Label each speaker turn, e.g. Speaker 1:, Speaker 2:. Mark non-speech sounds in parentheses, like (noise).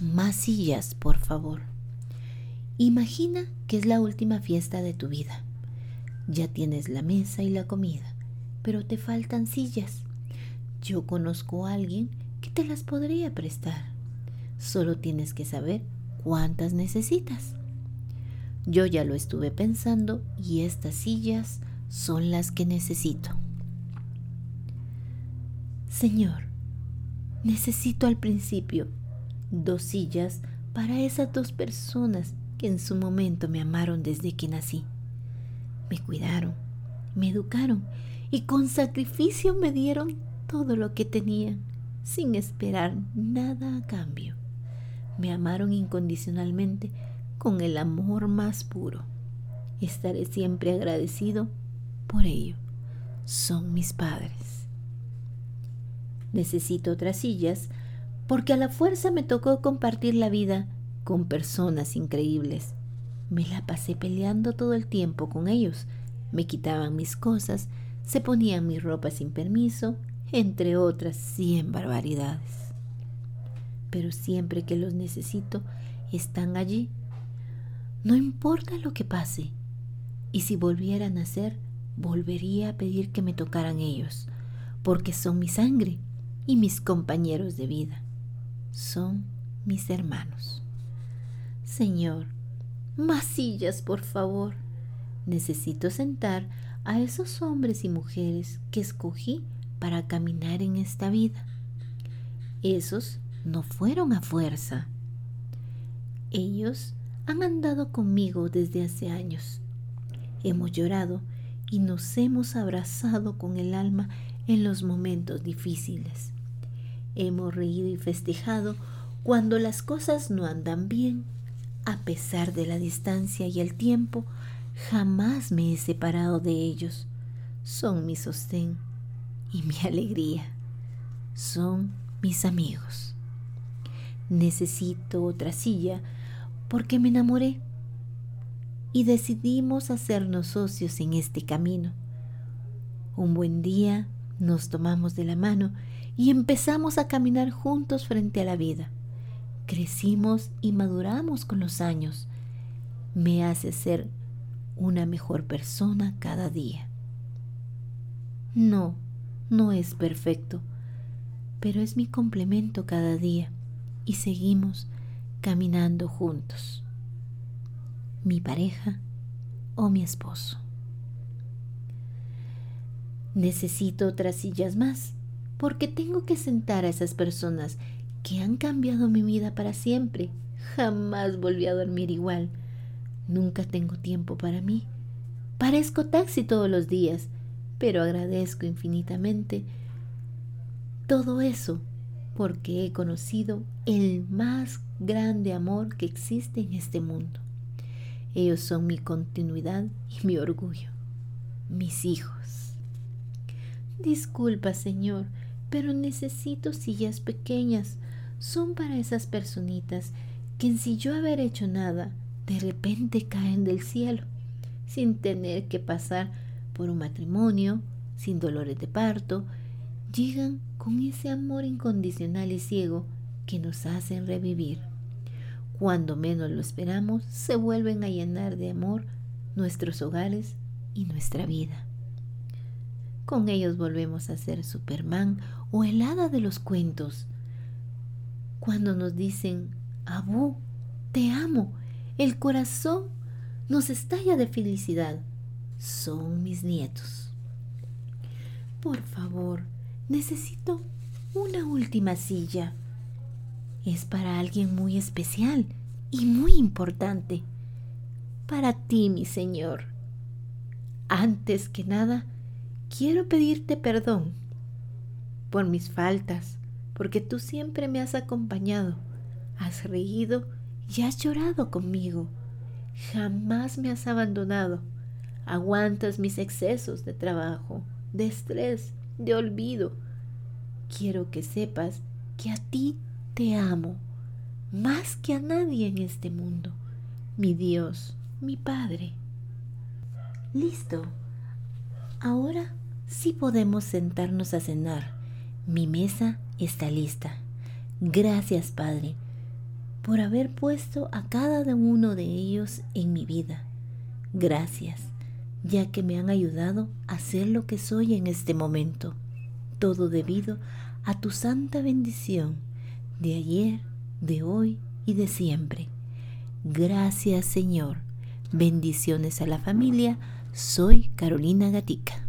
Speaker 1: Más sillas, por favor. Imagina que es la última fiesta de tu vida. Ya tienes la mesa y la comida, pero te faltan sillas. Yo conozco a alguien que te las podría prestar. Solo tienes que saber cuántas necesitas. Yo ya lo estuve pensando y estas sillas son las que necesito. Señor, necesito al principio dos sillas para esas dos personas que en su momento me amaron desde que nací. Me cuidaron, me educaron y con sacrificio me dieron todo lo que tenían, sin esperar nada a cambio. Me amaron incondicionalmente con el amor más puro. Estaré siempre agradecido por ello. Son mis padres. Necesito otras sillas porque a la fuerza me tocó compartir la vida con personas increíbles. Me la pasé peleando todo el tiempo con ellos. Me quitaban mis cosas, se ponían mi ropa sin permiso, entre otras cien barbaridades. Pero siempre que los necesito, están allí. No importa lo que pase. Y si volvieran a ser, volvería a pedir que me tocaran ellos, porque son mi sangre y mis compañeros de vida. Son mis hermanos. Señor, más sillas, por favor. Necesito sentar a esos hombres y mujeres que escogí para caminar en esta vida. Esos no fueron a fuerza. Ellos han andado conmigo desde hace años. Hemos llorado y nos hemos abrazado con el alma en los momentos difíciles. Hemos reído y festejado cuando las cosas no andan bien a pesar de la distancia y el tiempo, jamás me he separado de ellos. Son mi sostén y mi (laughs) alegría. Son mis amigos. Necesito otra silla porque me enamoré y decidimos hacernos socios en este camino. Un buen día nos tomamos de la mano y empezamos a caminar juntos frente a la vida. Crecimos y maduramos con los años. Me hace ser una mejor persona cada día. No, no es perfecto, pero es mi complemento cada día y seguimos caminando juntos. Mi pareja o mi esposo. Necesito otras sillas más porque tengo que sentar a esas personas que han cambiado mi vida para siempre. Jamás volví a dormir igual. Nunca tengo tiempo para mí. Parezco taxi todos los días, pero agradezco infinitamente todo eso porque he conocido el más grande amor que existe en este mundo. Ellos son mi continuidad y mi orgullo, mis hijos. Disculpa, Señor, pero necesito sillas pequeñas son para esas personitas que sin yo haber hecho nada, de repente caen del cielo, sin tener que pasar por un matrimonio, sin dolores de parto, llegan con ese amor incondicional y ciego que nos hacen revivir. Cuando menos lo esperamos, se vuelven a llenar de amor nuestros hogares y nuestra vida. Con ellos volvemos a ser Superman o el hada de los cuentos, cuando nos dicen, Abu, te amo, el corazón nos estalla de felicidad. Son mis nietos. Por favor, necesito una última silla. Es para alguien muy especial y muy importante. Para ti, mi Señor. Antes que nada, quiero pedirte perdón por mis faltas, porque tú siempre me has acompañado, has reído y has llorado conmigo. Jamás me has abandonado. Aguantas mis excesos de trabajo, de estrés, de olvido. Quiero que sepas que a ti te amo, más que a nadie en este mundo, mi Dios, mi Padre. Listo. Ahora sí podemos sentarnos a cenar. Mi mesa está lista. Gracias, Padre. por haber puesto a cada uno de ellos en mi vida. Gracias, ya que me han ayudado a ser lo que soy en este momento. Todo debido a tu santa bendición de ayer, de hoy y de siempre. Gracias Señor. Bendiciones a la familia. Soy Carolina Gatica.